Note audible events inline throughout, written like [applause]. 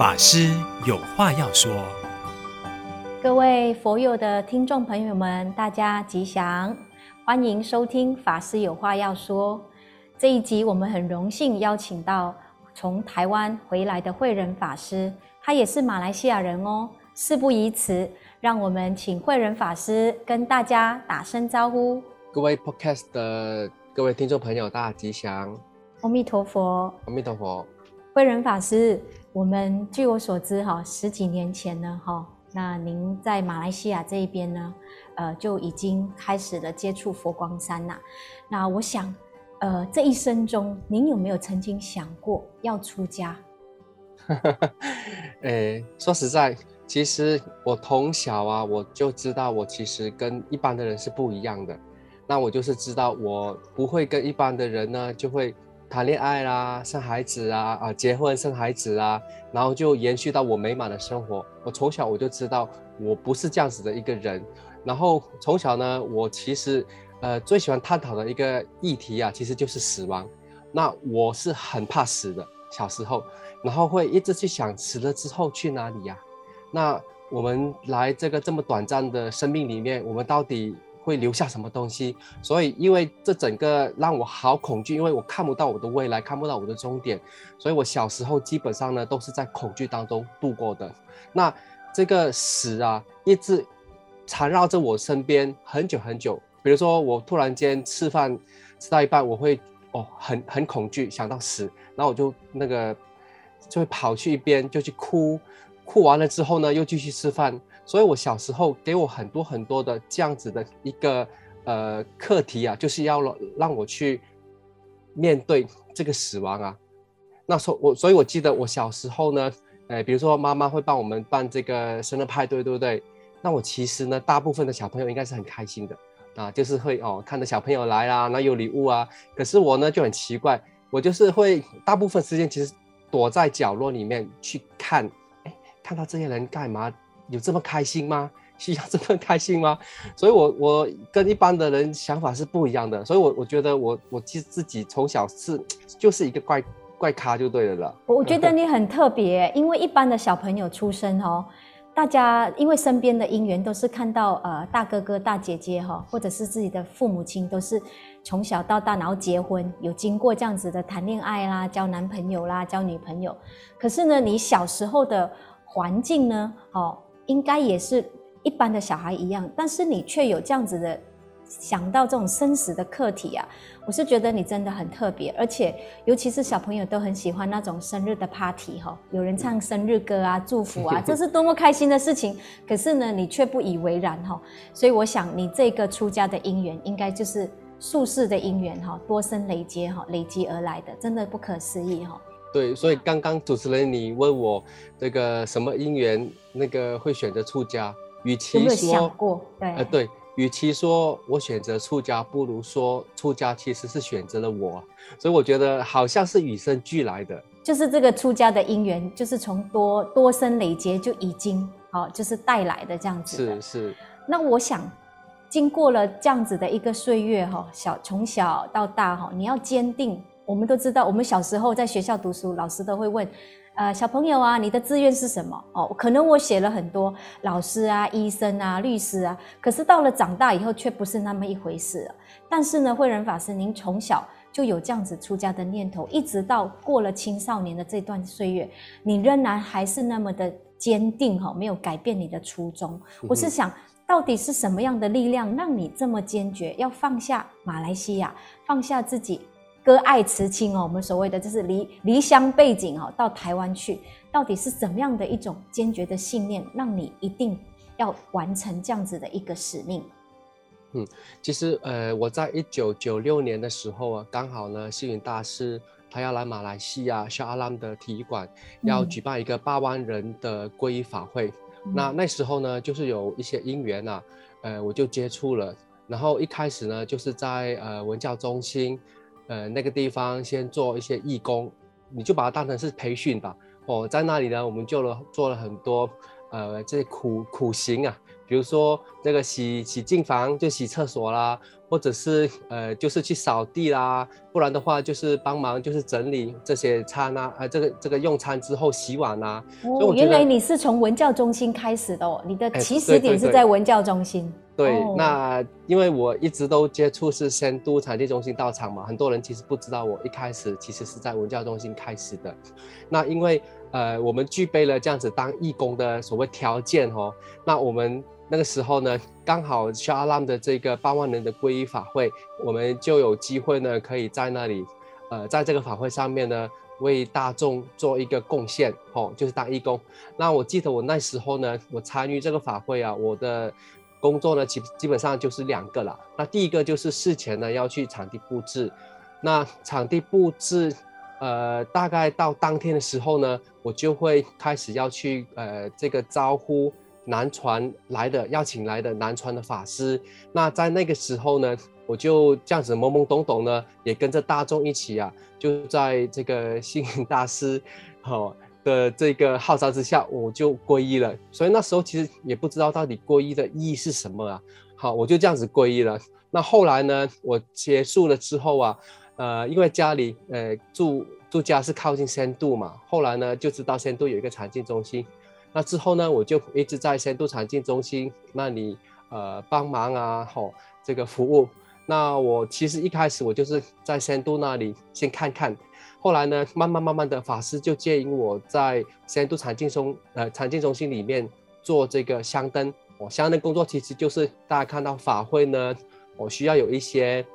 法师有话要说，各位佛友的听众朋友们，大家吉祥，欢迎收听法师有话要说。这一集我们很荣幸邀请到从台湾回来的慧仁法师，他也是马来西亚人哦。事不宜迟，让我们请慧仁法师跟大家打声招呼。各位 Podcast 的各位听众朋友，大家吉祥，阿弥陀佛，阿弥陀佛。慧仁法师，我们据我所知，哈，十几年前呢，哈，那您在马来西亚这一边呢，呃，就已经开始了接触佛光山呐。那我想，呃，这一生中，您有没有曾经想过要出家？[laughs] 诶，说实在，其实我从小啊，我就知道我其实跟一般的人是不一样的。那我就是知道，我不会跟一般的人呢，就会。谈恋爱啦，生孩子啊，啊，结婚生孩子啊，然后就延续到我美满的生活。我从小我就知道我不是这样子的一个人。然后从小呢，我其实呃最喜欢探讨的一个议题啊，其实就是死亡。那我是很怕死的，小时候，然后会一直去想死了之后去哪里呀？那我们来这个这么短暂的生命里面，我们到底？会留下什么东西？所以，因为这整个让我好恐惧，因为我看不到我的未来，看不到我的终点，所以我小时候基本上呢都是在恐惧当中度过的。那这个死啊，一直缠绕着我身边很久很久。比如说，我突然间吃饭吃到一半，我会哦很很恐惧，想到死，然后我就那个就会跑去一边就去哭，哭完了之后呢，又继续吃饭。所以，我小时候给我很多很多的这样子的一个呃课题啊，就是要让我去面对这个死亡啊。那时候我，所以我记得我小时候呢，呃，比如说妈妈会帮我们办这个生日派对，对不对？那我其实呢，大部分的小朋友应该是很开心的啊，就是会哦看着小朋友来啦，那有礼物啊。可是我呢就很奇怪，我就是会大部分时间其实躲在角落里面去看，哎，看到这些人干嘛？有这么开心吗？[laughs] 需要这么开心吗？[laughs] 所以我，我我跟一般的人想法是不一样的。所以我，我我觉得我我其实自己从小是就是一个怪怪咖就对了啦。我觉得 [laughs] 你很特别，因为一般的小朋友出生哦，大家因为身边的姻缘都是看到呃大哥哥大姐姐哈，或者是自己的父母亲都是从小到大然后结婚，有经过这样子的谈恋爱啦、交男朋友啦、交女朋友。可是呢，你小时候的环境呢，哦。应该也是一般的小孩一样，但是你却有这样子的想到这种生死的课题啊！我是觉得你真的很特别，而且尤其是小朋友都很喜欢那种生日的 party 哈，有人唱生日歌啊，祝福啊，[laughs] 这是多么开心的事情。可是呢，你却不以为然哈，所以我想你这个出家的因缘，应该就是宿世的因缘哈，多生累劫哈，累积而来的，真的不可思议哈。对，所以刚刚主持人你问我这个什么因缘，那个会选择出家，与其说，有没有想过？对，呃，对，与其说我选择出家，不如说出家其实是选择了我，所以我觉得好像是与生俱来的。就是这个出家的因缘，就是从多多生累劫就已经好，就是带来的这样子。是是。那我想，经过了这样子的一个岁月哈，小从小到大哈，你要坚定。我们都知道，我们小时候在学校读书，老师都会问，呃，小朋友啊，你的志愿是什么？哦，可能我写了很多老师啊、医生啊、律师啊，可是到了长大以后，却不是那么一回事了。但是呢，慧仁法师，您从小就有这样子出家的念头，一直到过了青少年的这段岁月，你仍然还是那么的坚定哈，没有改变你的初衷。我是想，到底是什么样的力量让你这么坚决，要放下马来西亚，放下自己？割爱辞亲哦，我们所谓的就是离离乡背井哦，到台湾去，到底是怎么样的一种坚决的信念，让你一定要完成这样子的一个使命？嗯，其实呃，我在一九九六年的时候啊，刚好呢，星云大师他要来马来西亚沙阿兰的体育馆，要举办一个八万人的皈依法会。嗯、那那时候呢，就是有一些因缘啊，呃，我就接触了，然后一开始呢，就是在呃文教中心。呃，那个地方先做一些义工，你就把它当成是培训吧。哦，在那里呢，我们就了做了很多呃这些苦苦行啊。比如说这个洗洗净房就洗厕所啦，或者是呃就是去扫地啦，不然的话就是帮忙就是整理这些餐啊，呃这个这个用餐之后洗碗啊。哦，原来你是从文教中心开始的哦，你的起始点是在文教中心。对，那因为我一直都接触是仙都产地中心到场嘛，很多人其实不知道我一开始其实是在文教中心开始的。那因为呃我们具备了这样子当义工的所谓条件哦，那我们那个时候呢，刚好 Shah Alam 的这个八万人的皈依法会，我们就有机会呢，可以在那里，呃，在这个法会上面呢，为大众做一个贡献哦，就是当义工。那我记得我那时候呢，我参与这个法会啊，我的。工作呢，基基本上就是两个了。那第一个就是事前呢要去场地布置，那场地布置，呃，大概到当天的时候呢，我就会开始要去呃这个招呼南传来的邀请来的南传的法师。那在那个时候呢，我就这样子懵懵懂懂呢，也跟着大众一起啊，就在这个星云大师，哦。的这个号召之下，我就皈依了。所以那时候其实也不知道到底皈依的意义是什么啊。好，我就这样子皈依了。那后来呢，我结束了之后啊，呃，因为家里呃住住家是靠近仙度嘛，后来呢就知道仙度有一个禅净中心。那之后呢，我就一直在仙度禅净中心那里呃帮忙啊，吼这个服务。那我其实一开始我就是在仙度那里先看看。后来呢，慢慢慢慢的，法师就接引我在仙度禅净中，呃，禅净中心里面做这个香灯。哦，香灯工作其实就是大家看到法会呢，我需要有一些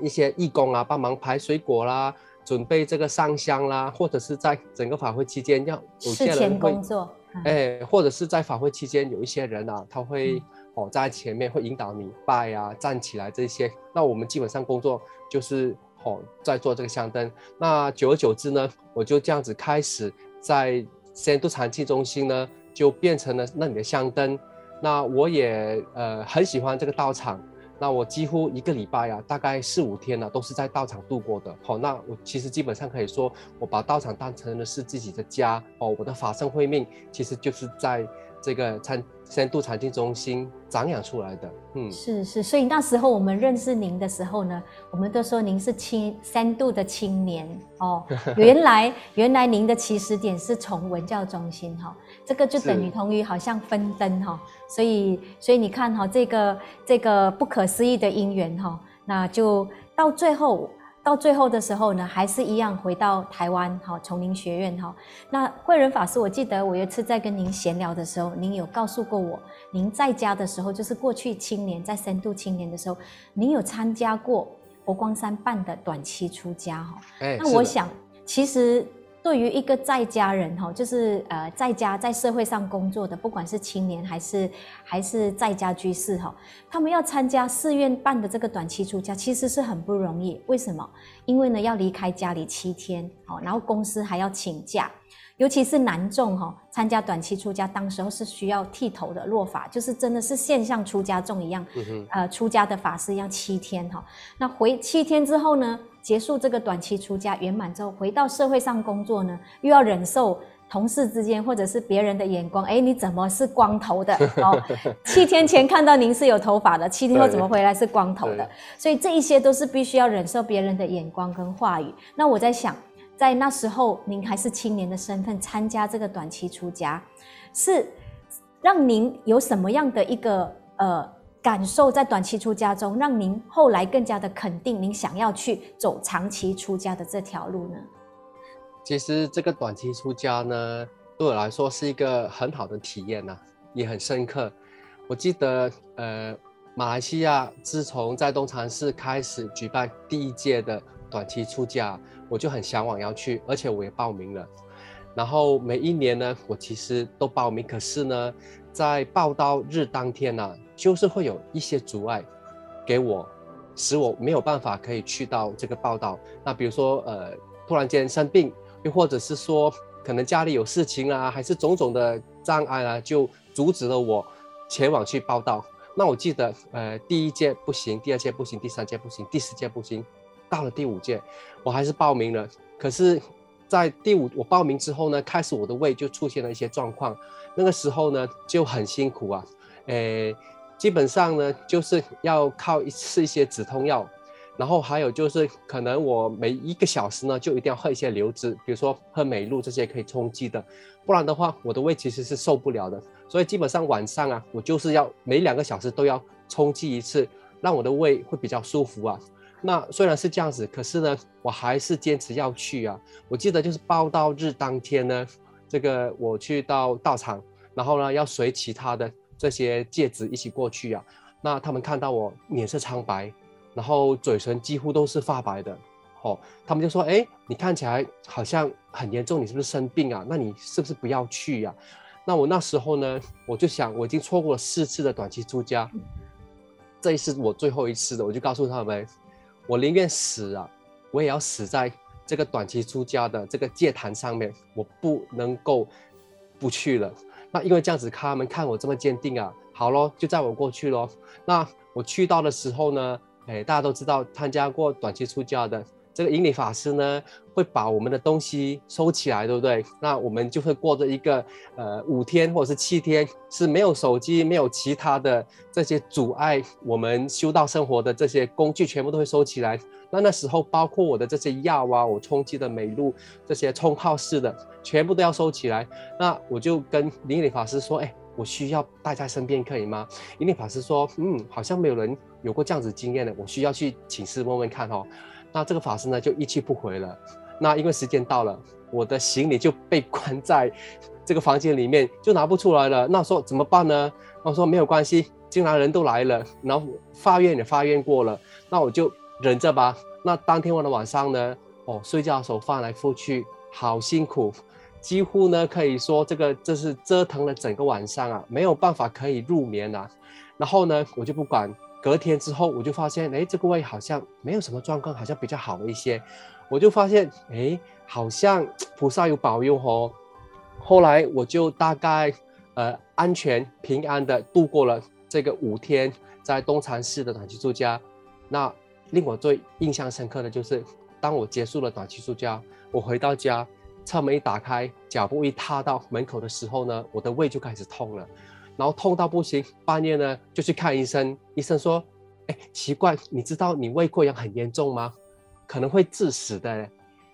一些义工啊，帮忙排水果啦，准备这个上香啦，或者是在整个法会期间要有些人工作，哎，或者是在法会期间有一些人啊，他会、嗯、哦在前面会引导你拜啊，站起来这些。那我们基本上工作就是。哦，在做这个香灯，那久而久之呢，我就这样子开始在仙度禅气中心呢，就变成了那里的香灯。那我也呃很喜欢这个道场，那我几乎一个礼拜啊，大概四五天呢、都是在道场度过的。好、哦，那我其实基本上可以说，我把道场当成了是自己的家。哦，我的法身慧命其实就是在这个禅。仙度禅净中心长养出来的，嗯，是是，所以那时候我们认识您的时候呢，我们都说您是青三度的青年哦。[laughs] 原来原来您的起始点是从文教中心哈、哦，这个就等于同于好像分灯哈、哦，所以所以你看哈、哦，这个这个不可思议的因缘哈、哦，那就到最后。到最后的时候呢，还是一样回到台湾，哈，丛林学院哈。那慧仁法师，我记得我有一次在跟您闲聊的时候，您有告诉过我，您在家的时候，就是过去青年在深度青年的时候，您有参加过佛光山办的短期出家哈。欸、那我想，其实。对于一个在家人哈，就是呃在家在社会上工作的，不管是青年还是还是在家居士哈，他们要参加寺院办的这个短期出家，其实是很不容易。为什么？因为呢要离开家里七天，然后公司还要请假。尤其是男众哈，参加短期出家，当时候是需要剃头的落发，就是真的是现像出家众一样，嗯、呃，出家的法师一样七天哈。那回七天之后呢，结束这个短期出家圆满之后，回到社会上工作呢，又要忍受同事之间或者是别人的眼光，哎，你怎么是光头的？[laughs] 哦，七天前看到您是有头发的，七天后怎么回来是光头的？所以这一些都是必须要忍受别人的眼光跟话语。那我在想。在那时候，您还是青年的身份参加这个短期出家，是让您有什么样的一个呃感受？在短期出家中，让您后来更加的肯定您想要去走长期出家的这条路呢？其实这个短期出家呢，对我来说是一个很好的体验呐、也很深刻。我记得呃，马来西亚自从在东禅寺开始举办第一届的短期出家。我就很向往要去，而且我也报名了。然后每一年呢，我其实都报名，可是呢，在报到日当天呢、就是会有一些阻碍给我，使我没有办法可以去到这个报道。那比如说，呃，突然间生病，又或者是说可能家里有事情啊，还是种种的障碍啊，就阻止了我前往去报到。那我记得，呃，第一届不行，第二届不行，第三届不行，第四届不行。到了第五届，我还是报名了。可是，在第五我报名之后呢，开始我的胃就出现了一些状况。那个时候呢，就很辛苦啊，诶，基本上呢就是要靠一吃一些止痛药，然后还有就是可能我每一个小时呢就一定要喝一些流质，比如说喝美露这些可以充饥的，不然的话我的胃其实是受不了的。所以基本上晚上啊，我就是要每两个小时都要充饥一次，让我的胃会比较舒服啊。那虽然是这样子，可是呢，我还是坚持要去啊。我记得就是报到日当天呢，这个我去到道场，然后呢要随其他的这些戒子一起过去啊。那他们看到我脸色苍白，然后嘴唇几乎都是发白的，哦，他们就说：“哎，你看起来好像很严重，你是不是生病啊？那你是不是不要去呀？”那我那时候呢，我就想，我已经错过了四次的短期出家，这一次我最后一次的，我就告诉他们。我宁愿死啊，我也要死在这个短期出家的这个戒坛上面，我不能够不去了。那因为这样子，他们看我这么坚定啊，好咯，就载我过去咯。那我去到的时候呢，哎，大家都知道参加过短期出家的。这个引领法师呢，会把我们的东西收起来，对不对？那我们就会过着一个呃五天或者是七天，是没有手机、没有其他的这些阻碍我们修道生活的这些工具，全部都会收起来。那那时候，包括我的这些药啊，我充饥的美露，这些冲泡式的，全部都要收起来。那我就跟引领法师说：“哎，我需要带在身边，可以吗？”引领法师说：“嗯，好像没有人有过这样子经验的，我需要去请示问问看哦。”那这个法师呢，就一去不回了。那因为时间到了，我的行李就被关在这个房间里面，就拿不出来了。那说怎么办呢？我说没有关系，既然人都来了，然后发愿也发愿过了，那我就忍着吧。那当天晚的晚上呢，哦，睡觉的时候翻来覆去，好辛苦，几乎呢可以说这个这是折腾了整个晚上啊，没有办法可以入眠啊。然后呢，我就不管。隔天之后，我就发现，哎，这个胃好像没有什么状况，好像比较好一些。我就发现，哎，好像菩萨有保佑哦。后来我就大概，呃，安全平安的度过了这个五天在东禅寺的短期住家。那令我最印象深刻的就是，当我结束了短期住家，我回到家，侧门一打开，脚步一踏到门口的时候呢，我的胃就开始痛了。然后痛到不行，半夜呢就去看医生。医生说：“哎，奇怪，你知道你胃溃疡很严重吗？可能会致死的。”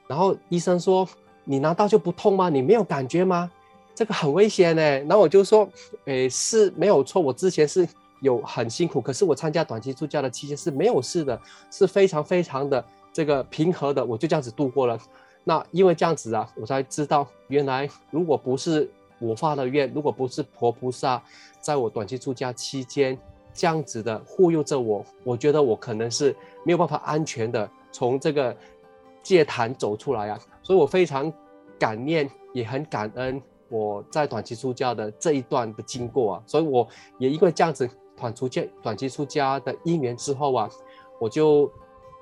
然后医生说：“你难道就不痛吗？你没有感觉吗？这个很危险呢。”然后我就说：“哎，是没有错，我之前是有很辛苦，可是我参加短期出家的期间是没有事的，是非常非常的这个平和的，我就这样子度过了。那因为这样子啊，我才知道原来如果不是……我发了愿，如果不是婆菩萨在我短期出家期间这样子的护佑着我，我觉得我可能是没有办法安全的从这个戒坛走出来啊。所以我非常感念，也很感恩我在短期出家的这一段的经过啊。所以我也因为这样子短出家、短期出家的因缘之后啊，我就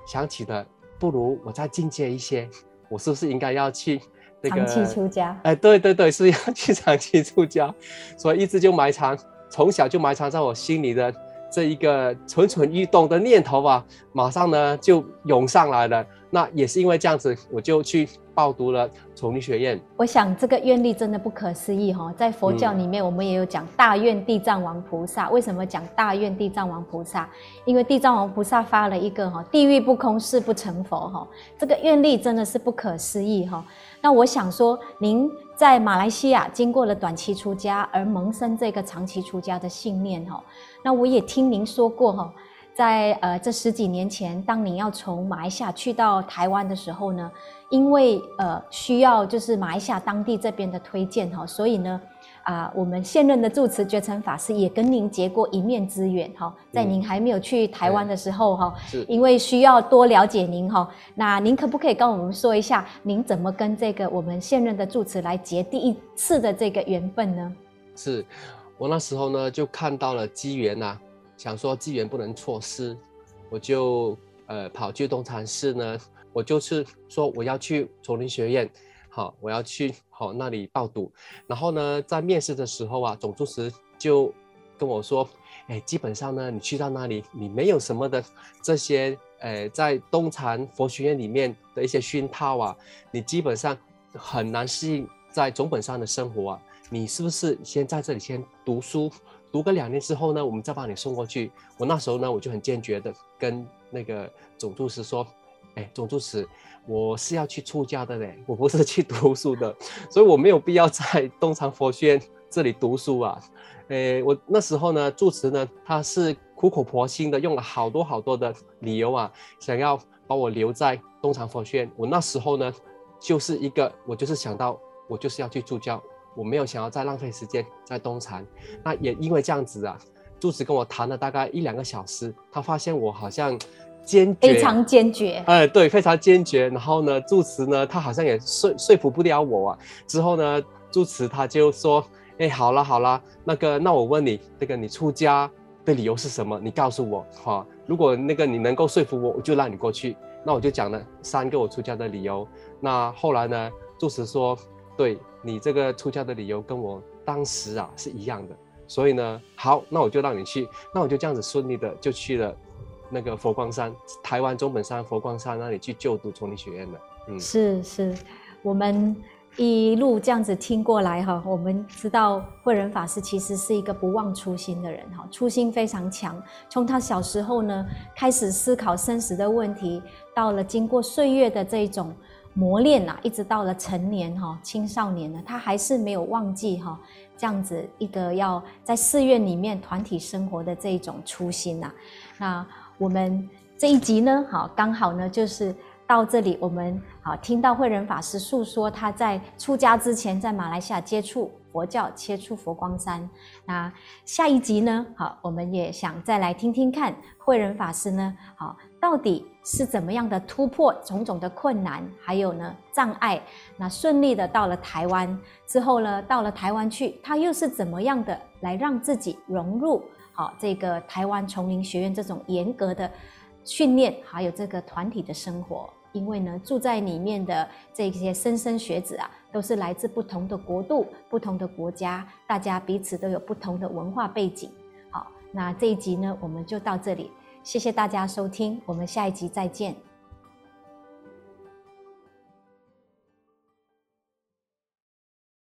想起了，不如我再进阶一些，我是不是应该要去？这个、长期出家，哎，对对对，是要去长期出家，所以一直就埋藏，从小就埋藏在我心里的这一个蠢蠢欲动的念头啊，马上呢就涌上来了。那也是因为这样子，我就去报读了丛林学院。我想这个愿力真的不可思议哈，在佛教里面，我们也有讲大愿地藏王菩萨。为什么讲大愿地藏王菩萨？因为地藏王菩萨发了一个哈，地狱不空，誓不成佛哈。这个愿力真的是不可思议哈。那我想说，您在马来西亚经过了短期出家而萌生这个长期出家的信念哈。那我也听您说过哈。在呃这十几年前，当您要从马来西亚去到台湾的时候呢，因为呃需要就是马来西亚当地这边的推荐哈，所以呢啊、呃、我们现任的住持觉诚法师也跟您结过一面之缘哈，在您还没有去台湾的时候哈，嗯、因为需要多了解您哈，那您可不可以跟我们说一下，您怎么跟这个我们现任的住持来结第一次的这个缘分呢？是我那时候呢就看到了机缘呐、啊。想说机缘不能错失，我就呃跑去东禅寺呢，我就是说我要去丛林学院，好，我要去好那里报读。然后呢，在面试的时候啊，总住持就跟我说，哎，基本上呢，你去到那里，你没有什么的这些，呃，在东禅佛学院里面的一些熏陶啊，你基本上很难适应在总本山的生活啊。你是不是先在这里先读书？读个两年之后呢，我们再把你送过去。我那时候呢，我就很坚决的跟那个总住持说，哎，总住持，我是要去出家的嘞，我不是去读书的，[laughs] 所以我没有必要在东禅佛学院这里读书啊。诶，我那时候呢，住持呢，他是苦口婆心的用了好多好多的理由啊，想要把我留在东禅佛学院。我那时候呢，就是一个，我就是想到，我就是要去助教，我没有想要再浪费时间在东禅。那也因为这样子啊，住持跟我谈了大概一两个小时，他发现我好像坚决，非常坚决，哎，对，非常坚决。然后呢，住持呢，他好像也说说服不了我啊。之后呢，住持他就说。哎，好了好了，那个，那我问你，那个你出家的理由是什么？你告诉我哈。如果那个你能够说服我，我就让你过去。那我就讲了三个我出家的理由。那后来呢，住持说，对你这个出家的理由跟我当时啊是一样的。所以呢，好，那我就让你去。那我就这样子顺利的就去了那个佛光山，台湾中本山佛光山那里去就读丛林学院了。嗯，是是，我们。一路这样子听过来哈，我们知道慧仁法师其实是一个不忘初心的人哈，初心非常强。从他小时候呢开始思考生死的问题，到了经过岁月的这种磨练呐，一直到了成年哈青少年呢，他还是没有忘记哈这样子一个要在寺院里面团体生活的这一种初心呐。那我们这一集呢，好刚好呢就是。到这里，我们好听到慧仁法师诉说他在出家之前在马来西亚接触佛教，接触佛光山。那下一集呢？好，我们也想再来听听看慧仁法师呢，好，到底是怎么样的突破种种的困难，还有呢障碍，那顺利的到了台湾之后呢，到了台湾去，他又是怎么样的来让自己融入好这个台湾丛林学院这种严格的训练，还有这个团体的生活。因为呢，住在里面的这些莘莘学子啊，都是来自不同的国度、不同的国家，大家彼此都有不同的文化背景。好，那这一集呢，我们就到这里，谢谢大家收听，我们下一集再见。